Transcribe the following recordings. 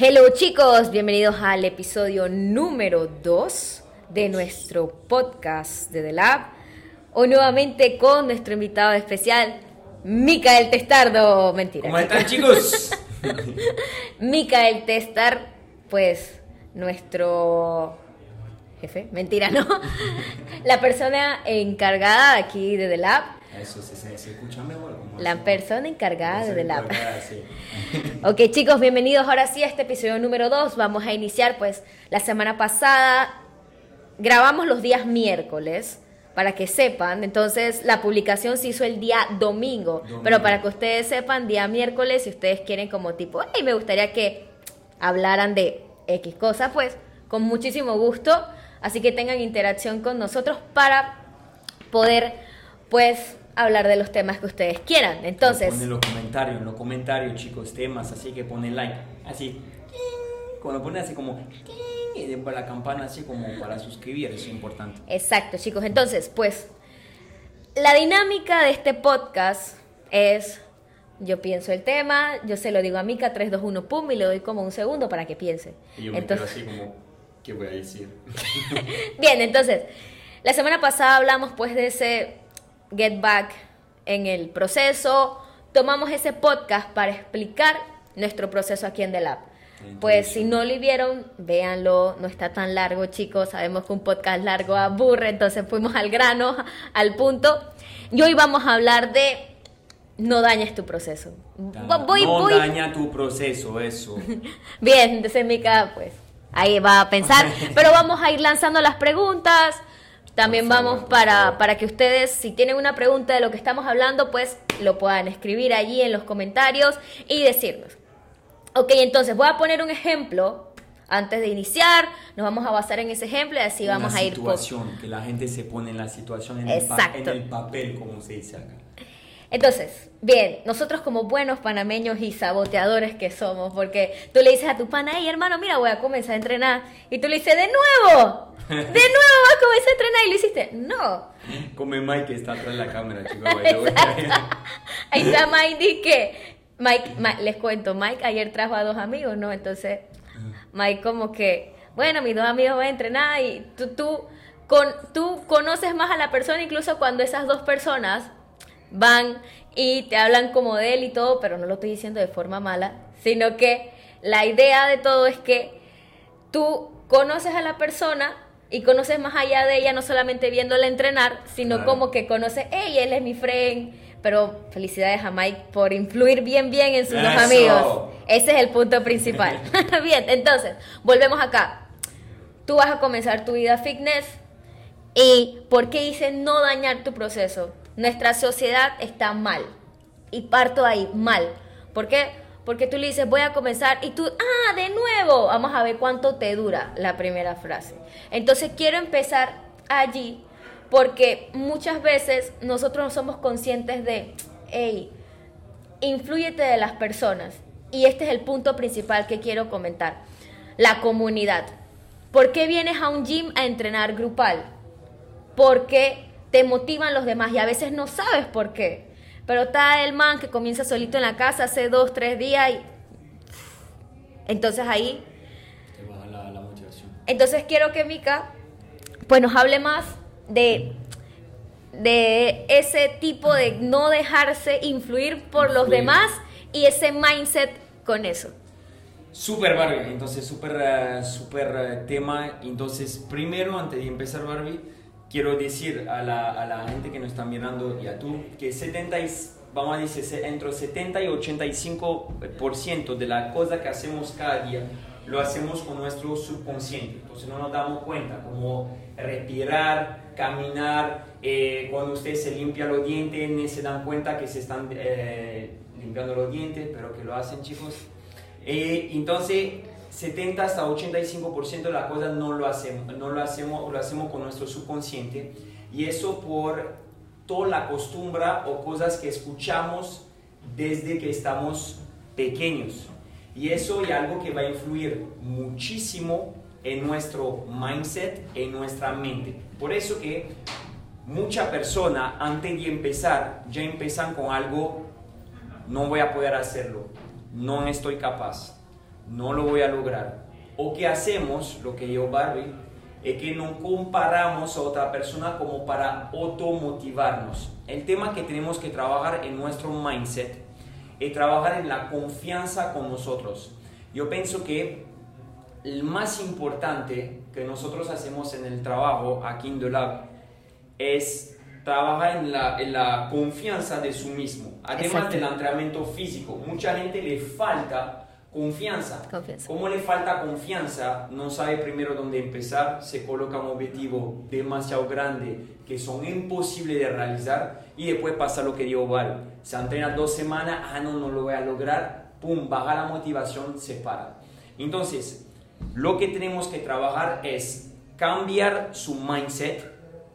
Hello chicos, bienvenidos al episodio número 2 de nuestro podcast de The Lab. Hoy nuevamente con nuestro invitado especial, Micael Testardo. Mentira. ¿Cómo están chicos? Micael Testar, pues nuestro jefe, mentira, ¿no? La persona encargada aquí de The Lab. Eso se, se, se escucha mejor. como La eso. persona encargada de. Encargada, sí. Ok chicos, bienvenidos ahora sí a este episodio número 2. Vamos a iniciar pues la semana pasada. Grabamos los días miércoles para que sepan. Entonces la publicación se hizo el día domingo. Domingo. Pero para que ustedes sepan, día miércoles, si ustedes quieren como tipo, hey, me gustaría que hablaran de X cosa, pues con muchísimo gusto. Así que tengan interacción con nosotros para poder pues hablar de los temas que ustedes quieran. Entonces... Ponen los comentarios, en los comentarios chicos, temas, así que ponen like. Así. Cuando ponen así como. Y después la campana así como para suscribir, eso es importante. Exacto, chicos. Entonces, pues, la dinámica de este podcast es, yo pienso el tema, yo se lo digo a Mika, 3, 2, 1, pum, y le doy como un segundo para que piense. Y yo me Entonces, quedo así como. ¿Qué voy a decir? bien, entonces, la semana pasada hablamos pues de ese get back en el proceso, tomamos ese podcast para explicar nuestro proceso aquí en The Lab. Pues si no lo vieron, véanlo, no está tan largo, chicos. Sabemos que un podcast largo aburre, entonces fuimos al grano, al punto. Y hoy vamos a hablar de no dañes tu proceso. Voy, no voy. daña tu proceso, eso. Bien, entonces Mica, pues ahí va a pensar. Pero vamos a ir lanzando las preguntas. También vamos para, para que ustedes, si tienen una pregunta de lo que estamos hablando, pues lo puedan escribir allí en los comentarios y decirnos. Ok, entonces voy a poner un ejemplo antes de iniciar. Nos vamos a basar en ese ejemplo y así vamos a ir. po- situación, que la gente se pone en la situación, en, el, Exacto. en el papel, como se dice acá. Entonces, bien, nosotros como buenos panameños y saboteadores que somos, porque tú le dices a tu pana, hey hermano, mira, voy a comenzar a entrenar. Y tú le dices, de nuevo, de nuevo vas a comenzar a entrenar. Y lo hiciste, no. Como el Mike que está atrás de la cámara, chicos. Ahí está Mike, di que, Mike, Ma- les cuento, Mike ayer trajo a dos amigos, ¿no? Entonces, Mike como que, bueno, mis dos amigos van a entrenar y tú, tú, con, tú conoces más a la persona incluso cuando esas dos personas van y te hablan como de él y todo, pero no lo estoy diciendo de forma mala, sino que la idea de todo es que tú conoces a la persona y conoces más allá de ella, no solamente viéndola entrenar, sino Claro. como que conoces, hey, él es mi friend. Pero felicidades a Mike por influir bien, bien en sus dos amigos. Ese es el punto principal. bien, entonces, volvemos acá. Tú vas a comenzar tu vida fitness y ¿por qué dice no dañar tu proceso? Nuestra sociedad está mal. Y parto ahí, mal. ¿Por qué? Porque tú le dices, voy a comenzar y tú, ah, de nuevo, vamos a ver cuánto te dura la primera frase. Entonces quiero empezar allí porque muchas veces nosotros no somos conscientes de, hey, influyete de las personas. Y este es el punto principal que quiero comentar. La comunidad. ¿Por qué vienes a un gym a entrenar grupal? Porque te motivan los demás y a veces no sabes por qué. Pero está el man que comienza solito en la casa hace dos, tres días y... Entonces ahí Te baja la, la motivación. entonces quiero que Mika pues nos hable más de, de ese tipo de no dejarse influir por los demás y ese mindset con eso. Super Barbie, entonces super, eh, super eh, tema. Entonces, primero, antes de empezar Barbie, quiero decir a la, a la gente que nos está mirando y a tú que 70 y, vamos a decir, entre 70 y 85% de la cosa que hacemos cada día lo hacemos con nuestro subconsciente. Entonces no nos damos cuenta, como respirar, caminar, eh, cuando ustedes se limpian los dientes, ni se dan cuenta que se están eh, limpiando los dientes, pero que lo hacen chicos. Eh, entonces, 70 hasta 85% de las cosas no lo hacemos, no lo hacemos, lo hacemos con nuestro subconsciente y eso por toda la costumbre o cosas que escuchamos desde que estamos pequeños. Y eso es algo que va a influir muchísimo en nuestro mindset, en nuestra mente. Por eso que muchas personas antes de empezar ya empiezan con algo, no voy a poder hacerlo, no estoy capaz, no lo voy a lograr. O que hacemos, lo que dijo Barbie, es que no comparamos a otra persona como para automotivarnos. El tema que tenemos que trabajar en nuestro mindset es trabajar en la confianza con nosotros. Yo pienso que el más importante que nosotros hacemos en el trabajo aquí en The Lab es trabajar en la, en la confianza de su mismo, además del entrenamiento físico. Mucha gente le falta confianza. confianza. Como le falta confianza, no sabe primero dónde empezar, se coloca un objetivo demasiado grande que son imposibles de realizar y después pasa lo que dijo Val. Se entrena dos semanas, ah, no, no lo voy a lograr, pum, baja la motivación, se para. Entonces, lo que tenemos que trabajar es cambiar su mindset,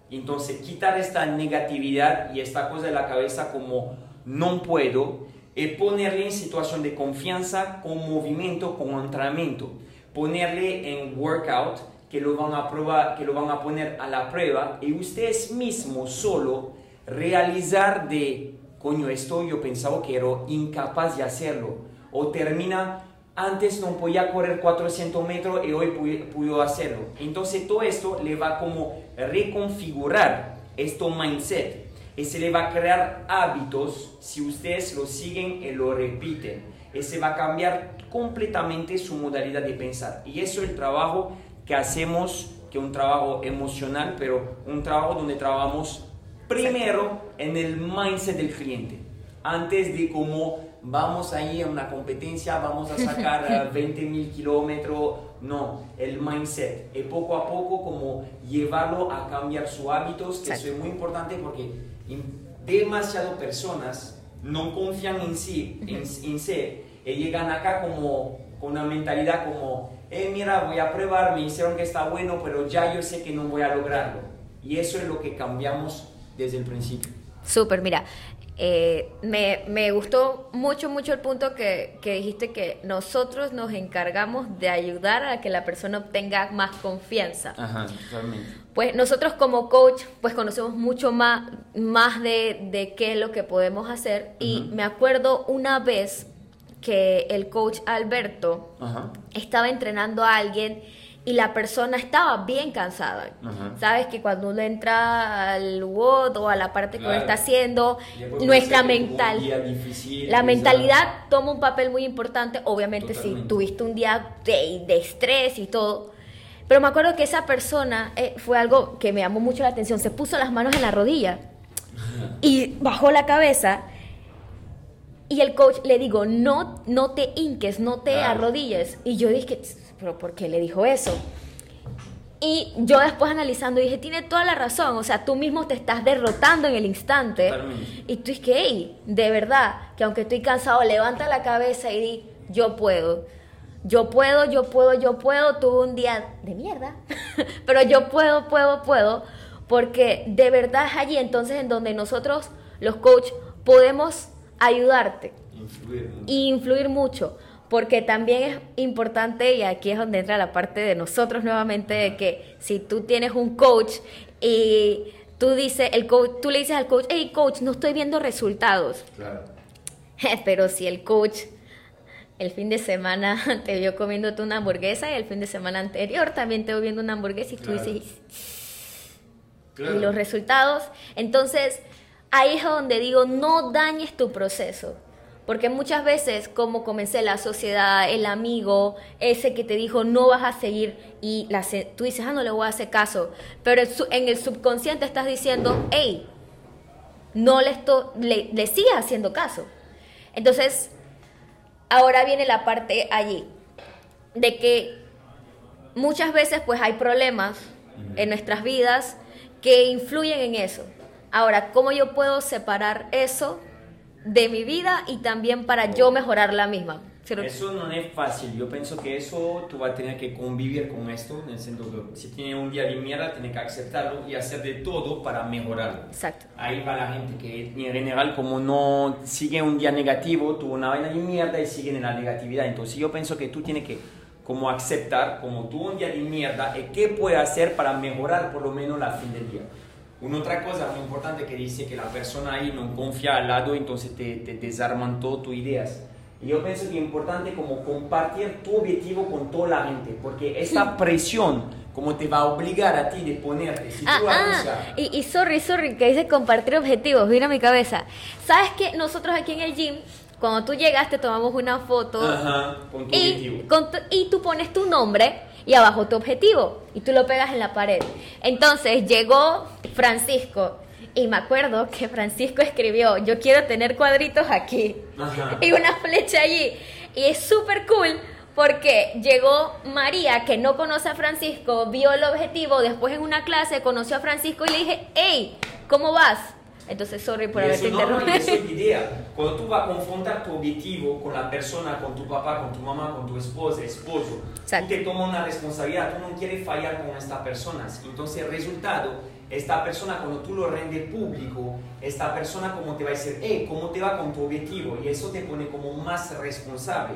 entonces quitar esta negatividad y esta cosa de la cabeza como no puedo, y ponerle en situación de confianza con movimiento, con entrenamiento, ponerle en workout que lo van a probar, que lo van a poner a la prueba y ustedes mismos solo realizar de coño esto yo pensaba que era incapaz de hacerlo o termina antes no podía correr 400 metros y hoy pudo hacerlo. Entonces todo esto le va como reconfigurar esto mindset y se le va a crear hábitos si ustedes lo siguen y lo repiten. Y se va a cambiar completamente su modalidad de pensar. Y eso es el trabajo que hacemos, que es un trabajo emocional, pero un trabajo donde trabajamos primero en el mindset del cliente. Antes de cómo vamos a ir a una competencia, vamos a sacar 20 mil kilómetros. No, el mindset. Y poco a poco como llevarlo a cambiar sus hábitos, que eso es muy importante porque demasiadas personas no confían en sí, en, en sí, y llegan acá como con una mentalidad como, eh, mira, voy a probar, me hicieron que está bueno, pero ya yo sé que no voy a lograrlo. Y eso es lo que cambiamos desde el principio. Súper, mira, eh, me, me, gustó mucho, mucho el punto que, que, dijiste que nosotros nos encargamos de ayudar a que la persona obtenga más confianza. Ajá, totalmente. Pues nosotros como coach, pues conocemos mucho más, más de, de qué es lo que podemos hacer. Y me acuerdo una vez que el coach Alberto estaba entrenando a alguien y la persona estaba bien cansada. Sabes que cuando uno entra al WOD o a la parte que uno está haciendo, nuestra mental, la mentalidad toma un papel muy importante, obviamente si tuviste un día de, de, estrés y todo. Pero me acuerdo que esa persona eh, fue algo que me llamó mucho la atención, se puso las manos en la rodilla y bajó la cabeza y el coach le digo, no, no te hinques, no te arrodilles. Y yo dije, pero ¿por qué le dijo eso? Y yo después analizando dije, tiene toda la razón, o sea, tú mismo te estás derrotando en el instante. Y tú dices, hey, de verdad, que aunque estoy cansado, levanta la cabeza y di, yo puedo. Yo puedo, yo puedo, yo puedo. Tuve un día de mierda, pero yo puedo, puedo, puedo. Porque de verdad es allí entonces en donde nosotros, los coaches, podemos ayudarte. Influir. Y influir mucho porque también es importante, y aquí es donde entra la parte de nosotros nuevamente, de que si tú tienes un coach y tú, dices, el coach, tú le dices al coach, hey coach, no estoy viendo resultados. Claro. Pero si el coach el fin de semana te vio comiéndote una hamburguesa y el fin de semana anterior también te vio viendo una hamburguesa y tú dices, y los resultados, entonces ahí es donde digo, no dañes tu proceso. Porque muchas veces, como comencé la sociedad, el amigo, ese que te dijo no vas a seguir y la, tú dices, ah, no le voy a hacer caso. Pero en el subconsciente estás diciendo, hey, no le, le, le sigas haciendo caso. Entonces, ahora viene la parte allí, de que muchas veces pues hay problemas en nuestras vidas que influyen en eso. Ahora, ¿cómo yo puedo separar eso? De mi vida y también para yo mejorar la misma. Eso no es fácil. Yo pienso que eso tú vas a tener que convivir con esto, en el sentido que si tiene un día de mierda, tienes que aceptarlo y hacer de todo para mejorarlo. Exacto. Ahí va la gente que en general como no sigue un día negativo, tuvo una vaina de mierda y sigue en la negatividad. Entonces yo pienso que tú tienes que como aceptar como tuvo un día de mierda y qué puede hacer para mejorar por lo menos la fin del día. Una otra cosa muy importante que dice que la persona ahí no confía al lado, entonces te, te desarman todas tus ideas. Y yo pienso que es importante como compartir tu objetivo con toda la gente, porque esta presión como te va a obligar a ti de ponerte. Si ah, tú ah, y, y sorry, sorry, que dice compartir objetivos, mira mi cabeza. ¿Sabes que nosotros aquí en el gym cuando tú llegaste tomamos una foto Ajá, con tu y, y tú pones tu nombre y abajo tu objetivo y tú lo pegas en la pared. Entonces llegó Francisco y me acuerdo que Francisco escribió, yo quiero tener cuadritos aquí y una flecha allí. Y es súper cool porque llegó María, que no conoce a Francisco, vio el objetivo, después en una clase conoció a Francisco y le dije, hey, ¿cómo vas? Entonces, sorry por haberte interrumpido. No, es idea. Cuando tú vas a confrontar tu objetivo con la persona, con tu papá, con tu mamá, con tu esposa, esposo, tú te tomas una responsabilidad, tú no quieres fallar con estas personas. Entonces, el resultado, esta persona cuando tú lo rendes público, esta persona como te va a decir, hey, ¿cómo te va con tu objetivo? Y eso te pone como más responsable.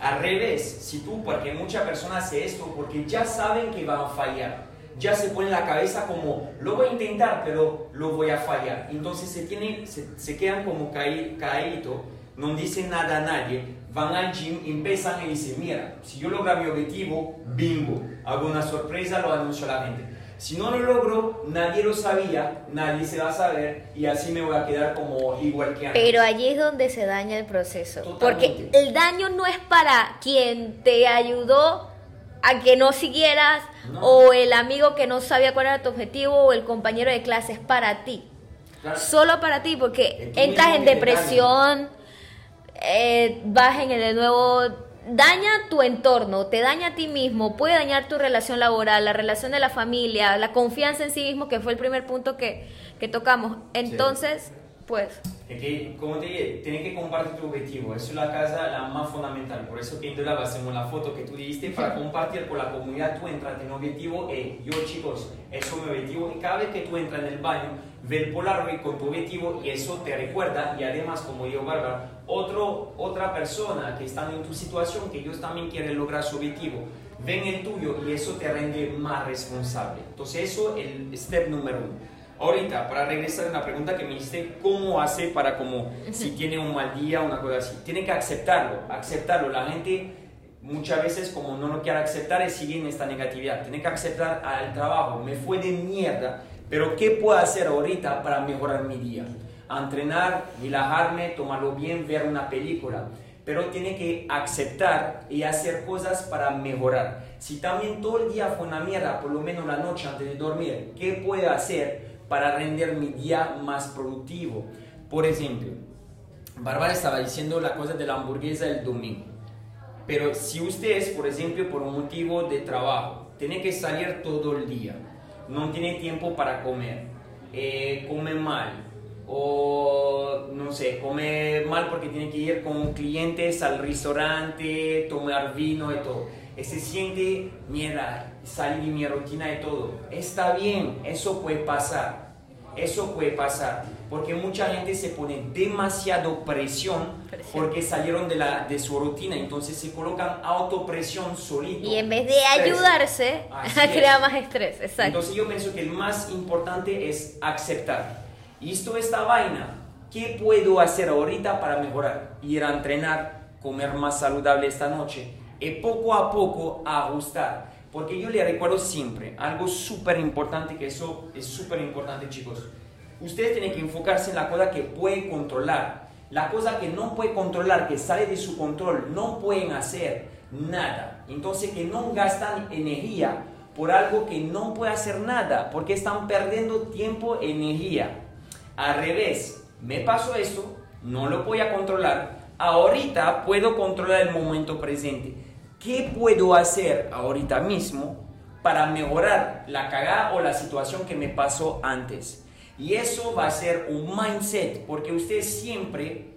Al revés, si tú, porque muchas personas hacen esto porque ya saben que van a fallar ya se pone la cabeza como, lo voy a intentar, pero lo voy a fallar. Entonces se, tienen, se, quedan como caídos, no dicen nada a nadie, van al gym, empiezan y dicen, mira, si yo logro mi objetivo, bingo, hago una sorpresa, lo anuncio a la gente. Si no lo logro, nadie lo sabía, nadie se va a saber y así me voy a quedar como igual que antes. Pero allí es donde se daña el proceso. Porque el daño no es para quien te ayudó a que no siguieras o el amigo que no sabía cuál era tu objetivo o el compañero de clase, es para ti. Solo para ti, porque entras en depresión, eh, vas en el nuevo, daña tu entorno, te daña a ti mismo, puede dañar tu relación laboral, la relación de la familia, la confianza en sí mismo, que fue el primer punto que, que tocamos. Entonces, pues que, como te dije, tienes que compartir tu objetivo. Eso es la casa la más fundamental. Por eso que en la hacemos la foto que tú diste para compartir con la comunidad. Tú entras en objetivo. Eh, yo, chicos, eso es mi objetivo. Y cada vez que tú entras en el baño, ve el Polaroid con tu objetivo y eso te recuerda. Y además, como dijo Bárbara, otro, otra persona que está en tu situación, que ellos también quieren lograr su objetivo, ven el tuyo y eso te rende más responsable. Entonces, eso es el step número uno. Ahorita, para regresar a la pregunta que me hiciste, ¿cómo hace para como si tiene un mal día una cosa así? Tiene que aceptarlo, aceptarlo. La gente muchas veces como no lo quiere aceptar sigue en esta negatividad. Tiene que aceptar al trabajo, me fue de mierda, pero ¿qué puedo hacer ahorita para mejorar mi día? entrenar, relajarme, tomarlo bien, ver una película. Pero tiene que aceptar y hacer cosas para mejorar. Si también todo el día fue una mierda, por lo menos la noche antes de dormir, ¿qué puede hacer para render mi día más productivo. Por ejemplo, Bárbara estaba diciendo la cosa de la hamburguesa el domingo. Pero si ustedes, por ejemplo, por un motivo de trabajo, tiene que salir todo el día, no tiene tiempo para comer, eh, come mal, o no sé, come mal porque tiene que ir con clientes al restaurante, tomar vino y todo. Se siente, mierda, salir de mi rutina y todo. Está bien, eso puede pasar eso puede pasar porque mucha gente se pone demasiado presión, porque salieron de, la, de su rutina, entonces se colocan autopresión solito. Y en vez de ayudarse, crea más estrés. Exacto. Entonces yo pienso que el más importante es aceptar. Y esto esta vaina, ¿qué puedo hacer ahorita para mejorar? Ir a entrenar, comer más saludable esta noche y poco a poco ajustar. Porque yo le recuerdo siempre algo súper importante, que eso es súper importante chicos. Ustedes tienen que enfocarse en la cosa que pueden controlar. La cosa que no puede controlar, que sale de su control, no pueden hacer nada. Entonces que no gastan energía por algo que no puede hacer nada, porque están perdiendo tiempo, energía. Al revés, me pasó esto, no lo voy a controlar. Ahorita puedo controlar el momento presente ¿qué puedo hacer ahorita mismo para mejorar la cagada o la situación que me pasó antes? Y eso va a ser un mindset, porque ustedes siempre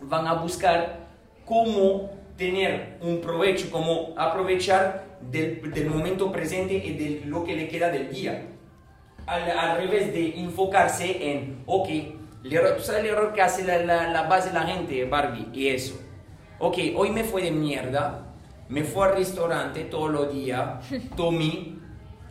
van a buscar cómo tener un provecho, cómo aprovechar del, momento presente y de lo que le queda del día. Al, revés de enfocarse en, ok, el error, ¿sabes el error que hace la, la, la base de la gente, Barbie? Y eso. Ok, hoy me fue de mierda, me fui al restaurante todos los días, tomé,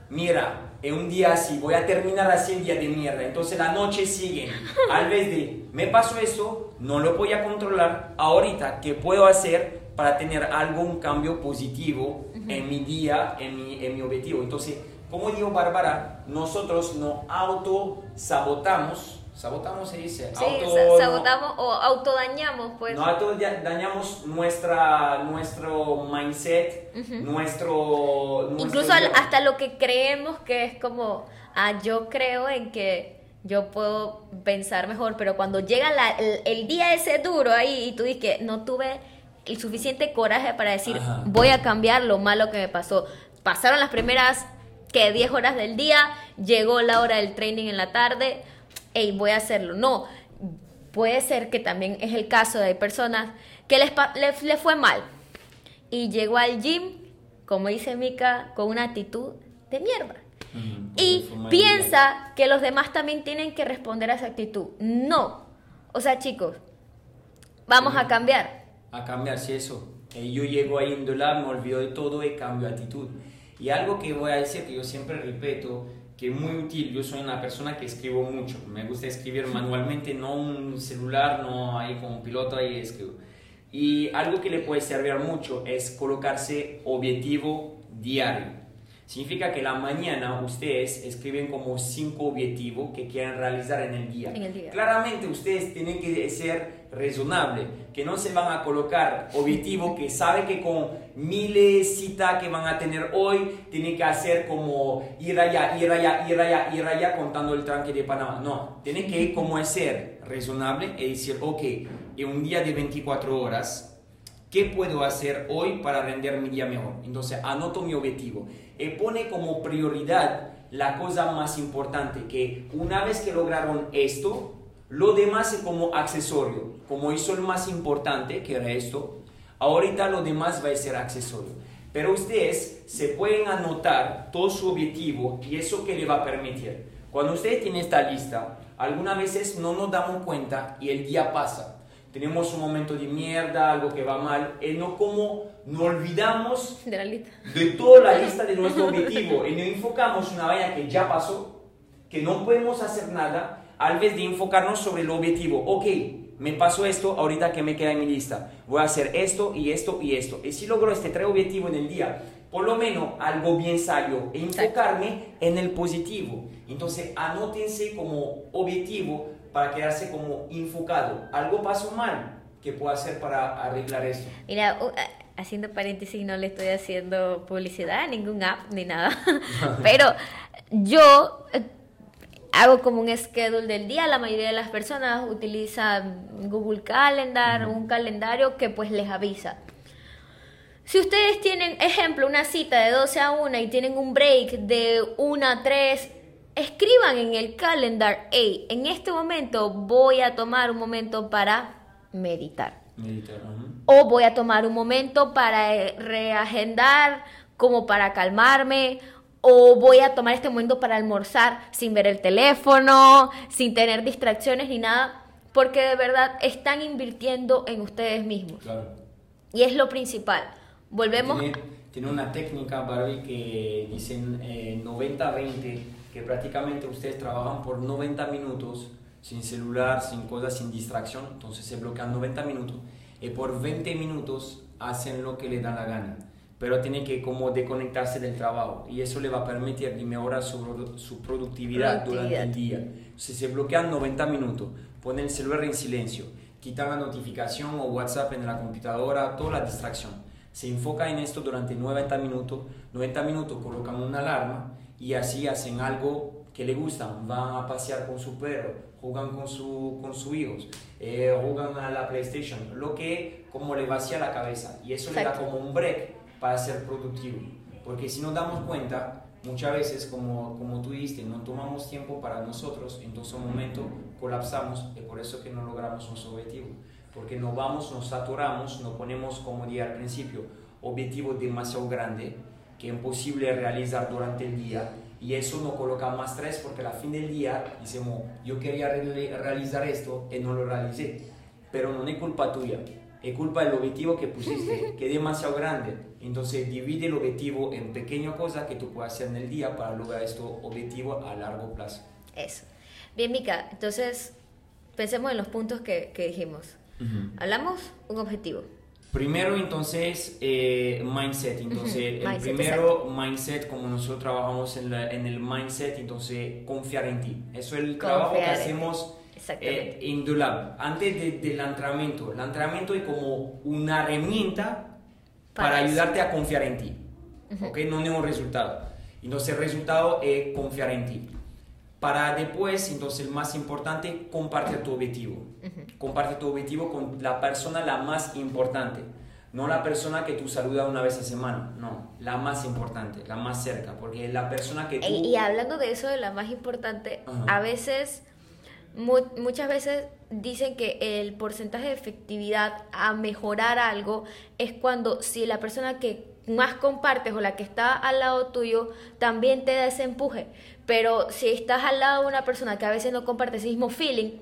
mira, en un día así, voy a terminar así el día de mierda. Entonces la noche sigue. Al vez de, me pasó esto, no lo voy a controlar. Ahorita, ¿qué puedo hacer para tener algo, un cambio positivo en mi día, en mi, en mi objetivo? Entonces, como dijo Bárbara, nosotros nos auto-sabotamos. ¿Sabotamos se dice? Sí, Auto- sabotamos o autodañamos, pues. no auto dañamos nuestra, nuestro mindset, nuestro, nuestro Incluso al- hasta lo que creemos que es como, ah, yo creo en que yo puedo pensar mejor, pero cuando llega la- el, el día ese duro ahí y tú dices que no tuve el suficiente coraje para decir, Ajá. voy a cambiar lo malo que me pasó. Pasaron las primeras, que 10 horas del día, llegó la hora del training en la tarde, hey, voy a hacerlo. No, puede ser que también es el caso de personas que les, les, les fue mal y llegó al gym, como dice Mika, con una actitud de mierda. Ujú, Y piensa que los demás también tienen que responder a esa actitud. No. O sea, chicos, vamos Sí. a cambiar. a cambiar, si eso. Eh, yo llego ahí en Dola, me olvido de todo y cambio de actitud. Y algo que voy a decir, que yo siempre repito, que muy útil, yo soy una persona que escribo mucho, me gusta escribir manualmente, no un celular, no ahí con un piloto ahí escribo. Y algo que le puede servir mucho es colocarse objetivo diario. Significa que la mañana ustedes escriben como cinco objetivos que quieren realizar en el día. En el día. Claramente ustedes tienen que ser razonable, que no se van a colocar objetivos que saben que con miles citas que van a tener hoy, tienen que hacer como ir allá, ir allá, ir allá, ir allá contando el tranque de Panamá. No, tienen que como ser razonable y decir, ok, en un día de 24 horas, ¿Qué puedo hacer hoy para render mi día mejor? Entonces, anoto mi objetivo. Y pone como prioridad la cosa más importante, que una vez que lograron esto, lo demás es como accesorio. Como hizo el más importante, que era esto, ahorita lo demás va a ser accesorio. Pero ustedes se pueden anotar todo su objetivo y eso que le va a permitir. Cuando ustedes tienen esta lista, algunas veces no nos damos cuenta y el día pasa tenemos un momento de mierda, algo que va mal, y no como nos olvidamos De la lista. de toda la lista de nuestro objetivo y nos enfocamos en una vaina que ya pasó, que no podemos hacer nada, al vez de enfocarnos sobre el objetivo. Ok, me pasó esto, ahorita que me queda en mi lista, voy a hacer esto y esto y esto. Y si logro este tres objetivos en el día, por lo menos algo bien salió, e enfocarme en el positivo. Entonces, anótense como objetivo para quedarse como enfocado. Algo pasó mal, ¿qué puedo hacer para arreglar esto? Mira, ah, haciendo paréntesis, no le estoy haciendo publicidad a ningún app ni nada. Pero yo eh, hago como un schedule del día. La mayoría de las personas utilizan Google Calendar, un calendario que pues les avisa. Si ustedes tienen, ejemplo, una cita de 12 a 1 y tienen un break de 1 a 3, escriban en el calendar, hey, en este momento voy a tomar un momento para meditar. O voy a tomar un momento para eh, reagendar, como para calmarme. O voy a tomar este momento para almorzar sin ver el teléfono, sin tener distracciones ni nada. Porque de verdad están invirtiendo en ustedes mismos. Claro. Y es lo principal. Volvemos. Tiene, tiene una técnica, Barbie, que dicen eh, 90-20, que prácticamente ustedes trabajan por 90 minutos sin celular, sin cosas, sin distracción, entonces se bloquean 90 minutos y por 20 minutos hacen lo que le da la gana, pero tienen que como desconectarse del trabajo y eso le va a permitir mejorar su, su productividad, durante el día. Si se bloquean 90 minutos, ponen el celular en silencio, quitan la notificación o WhatsApp en la computadora, toda la distracción. Se enfoca en esto durante 90 minutos, 90 minutos colocan una alarma y así hacen algo que le gustan. Van a pasear con su perro, juegan con, su, con sus hijos, eh, juegan a la PlayStation, lo que como le vacía la cabeza y eso le da Exacto. como un break para ser productivo. Porque si nos damos cuenta, muchas veces, como, como tú dijiste, no tomamos tiempo para nosotros, entonces un momento colapsamos y por eso que no logramos nuestro objetivo. Porque nos vamos, nos saturamos, nos ponemos, como dije al principio, objetivos demasiado grandes que es imposible realizar durante el día y eso nos coloca más estrés porque al fin del día decimos, yo quería re- realizar esto y no lo realicé. Pero no es culpa tuya, es culpa del objetivo que pusiste, que es demasiado grande. Entonces divide el objetivo en pequeñas cosas que tú puedes hacer en el día para lograr este objetivo a largo plazo. Eso. Bien, Mica, entonces pensemos en los puntos que, que dijimos. Hablamos un objetivo. Primero, entonces, eh, mindset. Entonces, el primero, mindset, como nosotros trabajamos en, en, el mindset, entonces, confiar en ti. Eso es el trabajo que hacemos eh, indudable. Antes del entrenamiento. El entrenamiento es como una herramienta para, ayudarte a confiar en ti. ¿Ok? No es un resultado. Entonces, el resultado es confiar en ti. Para después, entonces, el más importante, comparte tu objetivo. Comparte tu objetivo con la persona la más importante. No la persona que tú saludas una vez a semana, no, la más importante, la más cerca, porque la persona que tú... Y, hablando de eso, de la más importante, a veces muchas veces dicen que el porcentaje de efectividad a mejorar algo es cuando si la persona que más compartes o la que está al lado tuyo también te da ese empuje. Pero si estás al lado de una persona que a veces no comparte ese mismo feeling,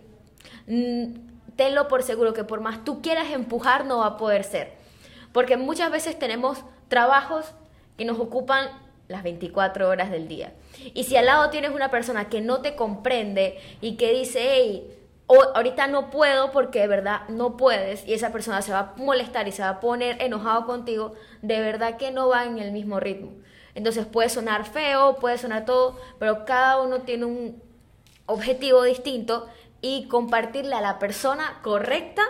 mm, tenlo por seguro que por más tú quieras empujar no va a poder ser. Porque muchas veces tenemos trabajos que nos ocupan las 24 horas del día. Y si al lado tienes una persona que no te comprende y que dice, hey, ahorita no puedo porque de verdad no puedes y esa persona se va a molestar y se va a poner enojado contigo, de verdad que no va en el mismo ritmo. Entonces puede sonar feo, puede sonar todo, pero cada uno tiene un objetivo distinto y compartirle a la persona correcta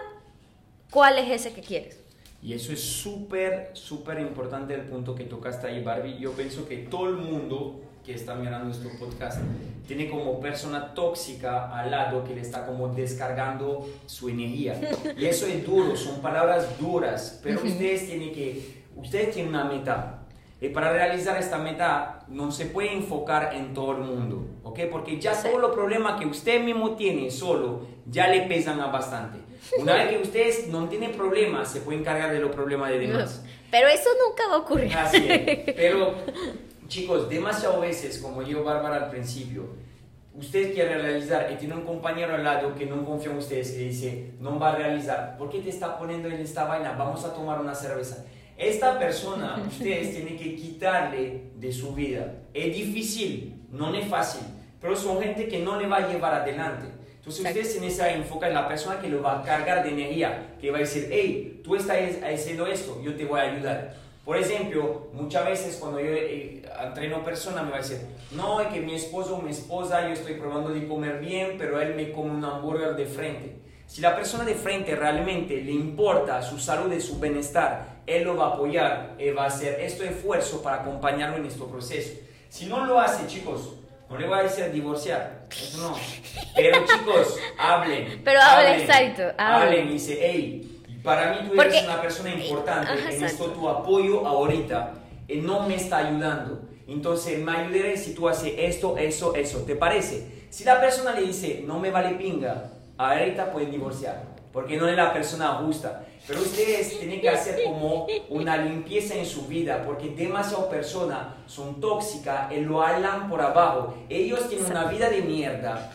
cuál es ese que quieres. Y eso es súper, súper importante el punto que tocaste ahí, Barbie. Yo pienso que todo el mundo que está mirando este podcast tiene como persona tóxica al lado que le está como descargando su energía. Y eso es duro, son palabras duras, pero ustedes tienen que, ustedes tienen una meta. Y para realizar esta meta no se puede enfocar en todo el mundo, ¿ok? Porque ya todos los problemas que usted mismo tiene solo ya le pesan bastante. Una vez que ustedes no tienen problemas, se pueden encargar de los problemas de demás. pero eso nunca va a ocurrir. Así es. Pero, chicos, demasiadas veces, como yo, Bárbara, al principio, ustedes quieren realizar y tiene un compañero al lado que no confía en ustedes y dice, no va a realizar, ¿por qué te está poniendo en esta vaina? Vamos a tomar una cerveza. Esta persona, ustedes tienen que quitarle de su vida. Es difícil, no es fácil, pero son gente que no le va a llevar adelante. Entonces ustedes en esa enfoca en la persona que lo va a cargar de energía, que va a decir, hey, tú estás haciendo esto, yo te voy a ayudar. Por ejemplo, muchas veces cuando yo eh, entreno personas me va a decir, no, es que mi esposo o mi esposa, yo estoy probando de comer bien, pero él me come un hamburger de frente. Si la persona de frente realmente le importa su salud y su bienestar, él lo va a apoyar, él va a hacer este esfuerzo para acompañarlo en este proceso. Si no lo hace, chicos, no le voy a decir divorciar, eso no. Pero chicos, hablen. Pero hablen, exacto. Hablen. y dice, hey, para mí tú eres una persona importante, en esto tu apoyo ahorita eh, no me está ayudando. Entonces me ayudaré si tú haces esto, eso, eso. ¿Te parece? Si la persona le dice, no me vale pinga, ahorita pueden divorciar, porque no es la persona justa. Pero ustedes tienen que hacer como una limpieza en su vida, porque demasiadas personas son tóxicas y lo hablan por abajo. Ellos tienen una vida de mierda,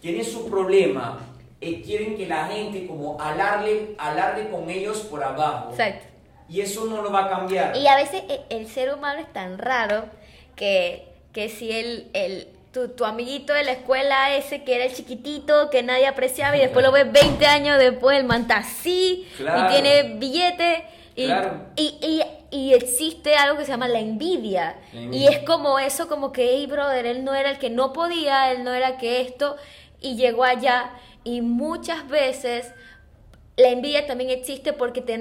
tienen su problema y quieren que la gente como alarle, alarle con ellos por abajo. Exacto. Y eso no lo va a cambiar. Y a veces e, el, ser humano es tan raro que, que si el, el tu, tu, amiguito de la escuela ese que era el chiquitito, que nadie apreciaba y después lo ves 20 años después, el manta así y tiene billete y, y, y, existe algo que se llama la envidia. Y es como eso, como que, hey, brother, él no era el que no podía, él no era que esto, y llegó allá. Y muchas veces la envidia también existe porque te,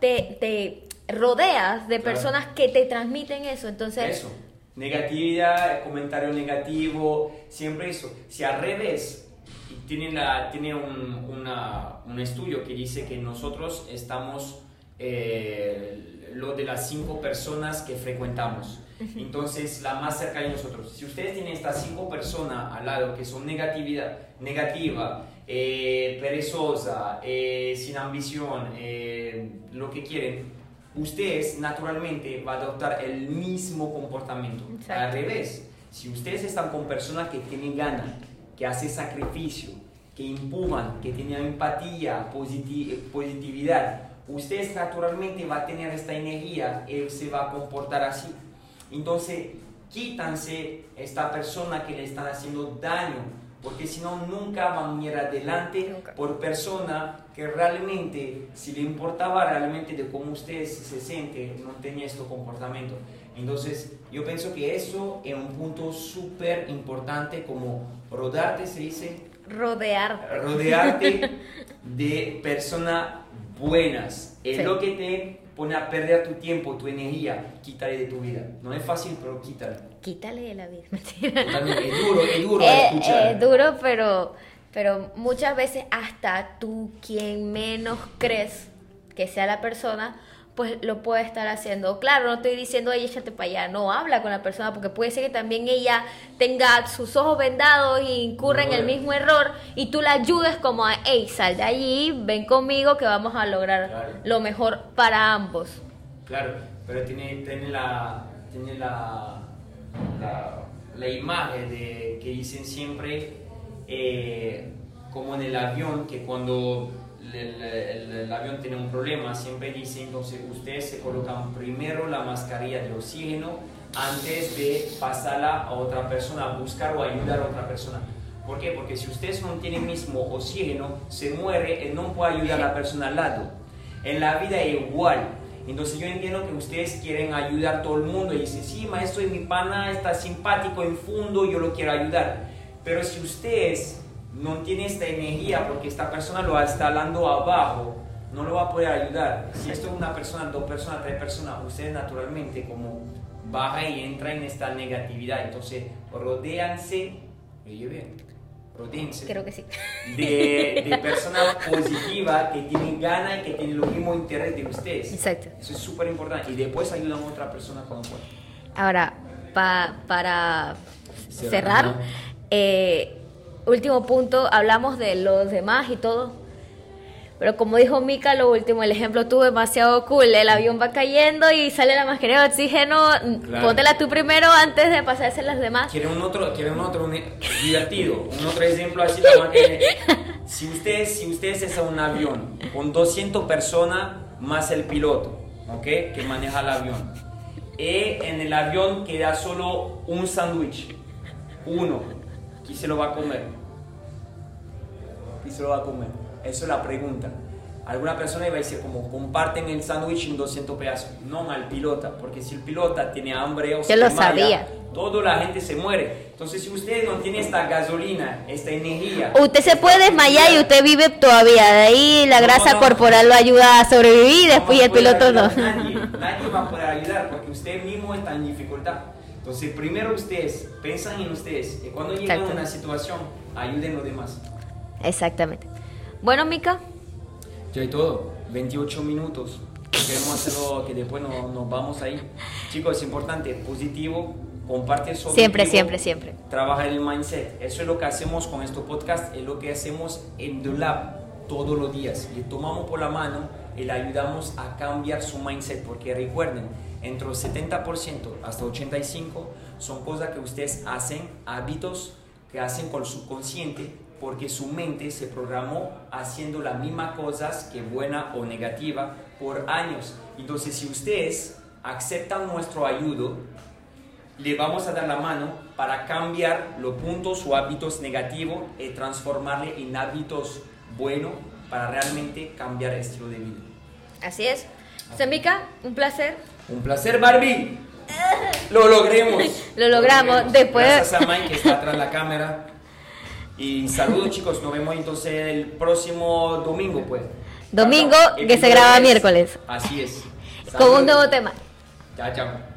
te, te rodeas de personas que te transmiten eso. Entonces, eso negatividad, comentario negativo, siempre eso. Si al revés, tiene, la, tiene un, una, un estudio que dice que nosotros estamos eh, lo de las cinco personas que frecuentamos. Entonces, la más cerca de nosotros. Si ustedes tienen estas cinco personas al lado que son negatividad, negativa, eh, perezosa, eh, sin ambición, lo que quieren, ustedes naturalmente van a adoptar el mismo comportamiento. Al revés, si ustedes están con personas que tienen ganas, que hacen sacrificio, que empujan, que tienen empatía, positividad, usted naturalmente va a tener esta energía, él se va a comportar así. Entonces, quítanse esta persona que le están haciendo daño, porque si no, nunca van a ir adelante por persona que realmente, si le importaba realmente de cómo usted se siente, no tenía este comportamiento. Entonces, yo pienso que eso es un punto súper importante, como rodarte, se dice. Rodearte. Rodearte de personas buenas. Es lo que te pone a perder tu tiempo, tu energía, quítale de tu vida. No es fácil, pero quítale. Quítale de la vida. es duro, es duro eh, escuchar. Es duro, pero, pero muchas veces hasta tú, quien menos crees que sea la persona, pues lo puede estar haciendo. Claro, no estoy diciendo, ella échate para allá, no habla con la persona, porque puede ser que también ella tenga sus ojos vendados e incurra en el mismo error y tú la ayudes como a, hey, sal de allí, ven conmigo que vamos a lograr lo mejor para ambos. Claro, pero tiene, tiene, la, tiene la, la, imagen de que dicen siempre, eh, como en el avión, que cuando el, avión tiene un problema, siempre dice entonces ustedes se colocan primero la mascarilla de oxígeno antes de pasarla a otra persona, buscar o ayudar a otra persona. ¿Por qué? Porque si ustedes no tienen mismo oxígeno, se muere y no puede ayudar a la persona al lado. En la vida igual. Entonces yo entiendo que ustedes quieren ayudar a todo el mundo y dicen, sí, maestro, mi pana está simpático en fondo, yo lo quiero ayudar. Pero si ustedes no tiene esta energía porque esta persona lo está hablando abajo, no lo va a poder ayudar. Si esto es una persona, dos personas, tres personas, ustedes naturalmente como baja y entra en esta negatividad. Entonces, rodéanse, oye bien, rodéense. Creo que sí. De, de personas positivas que tienen ganas y que tienen lo mismo interés de ustedes. Exacto. Eso es súper importante. Y después ayudan a otra persona cuando puedan. Ahora, para cerrar, eh, último punto, hablamos de los demás y todo. Pero como dijo Mika, lo último, el ejemplo tuvo demasiado cool. El avión va cayendo y sale la mascarilla de oxígeno. Póntela tú primero antes de pasarse a las demás. ¿Quieren un otro, quieren otro divertido? Un otro ejemplo así. si ustedes, si ustedes es un avión con 200 personas más el piloto, ¿ok? Que maneja el avión. Y en el avión queda solo un sándwich. Uno ¿Quién se lo va a comer? ¿Quién se lo va a comer? Eso es la pregunta. Alguna persona iba a decir como comparten el sándwich en 200 pedazos. No al pilota, porque si el pilota tiene hambre o se lo sabía. toda la gente se muere. Entonces si usted no tiene esta gasolina, esta energía... Usted se puede desmayar y usted vive todavía. De ahí la grasa corporal lo ayuda a sobrevivir y después el piloto no. Nadie, nadie va a poder ayudar porque usted mismo está en dificultad. Entonces, primero ustedes, piensan en ustedes. Y cuando llegan a una situación, ayuden a los demás. Exactamente. Bueno, Mica. Ya hay todo. 28 minutos. Queremos hacerlo que después nos, vamos ahí. Chicos, es importante, positivo, comparte sobre Siempre, siempre, siempre. Trabaja el mindset. Eso es lo que hacemos con este podcast, es lo que hacemos en The Lab todos los días. Le tomamos por la mano y le ayudamos a cambiar su mindset, porque recuerden, entre el 70% hasta 85% son cosas que ustedes hacen, hábitos que hacen con el subconsciente, porque su mente se programó haciendo las mismas cosas que buena o negativa por años. Entonces, si ustedes aceptan nuestro ayudo, le vamos a dar la mano para cambiar los puntos o hábitos negativos y transformarle en hábitos buenos para realmente cambiar el estilo de vida. Así es. Semika, un placer un placer, Barbie. Lo logremos. Lo logramos. Después. Gracias a Mike que está atrás de la cámara. Y saludos, chicos. Nos vemos entonces el próximo domingo, pues. Domingo, que se graba miércoles. Así es. Con un nuevo tema. Chao, chao.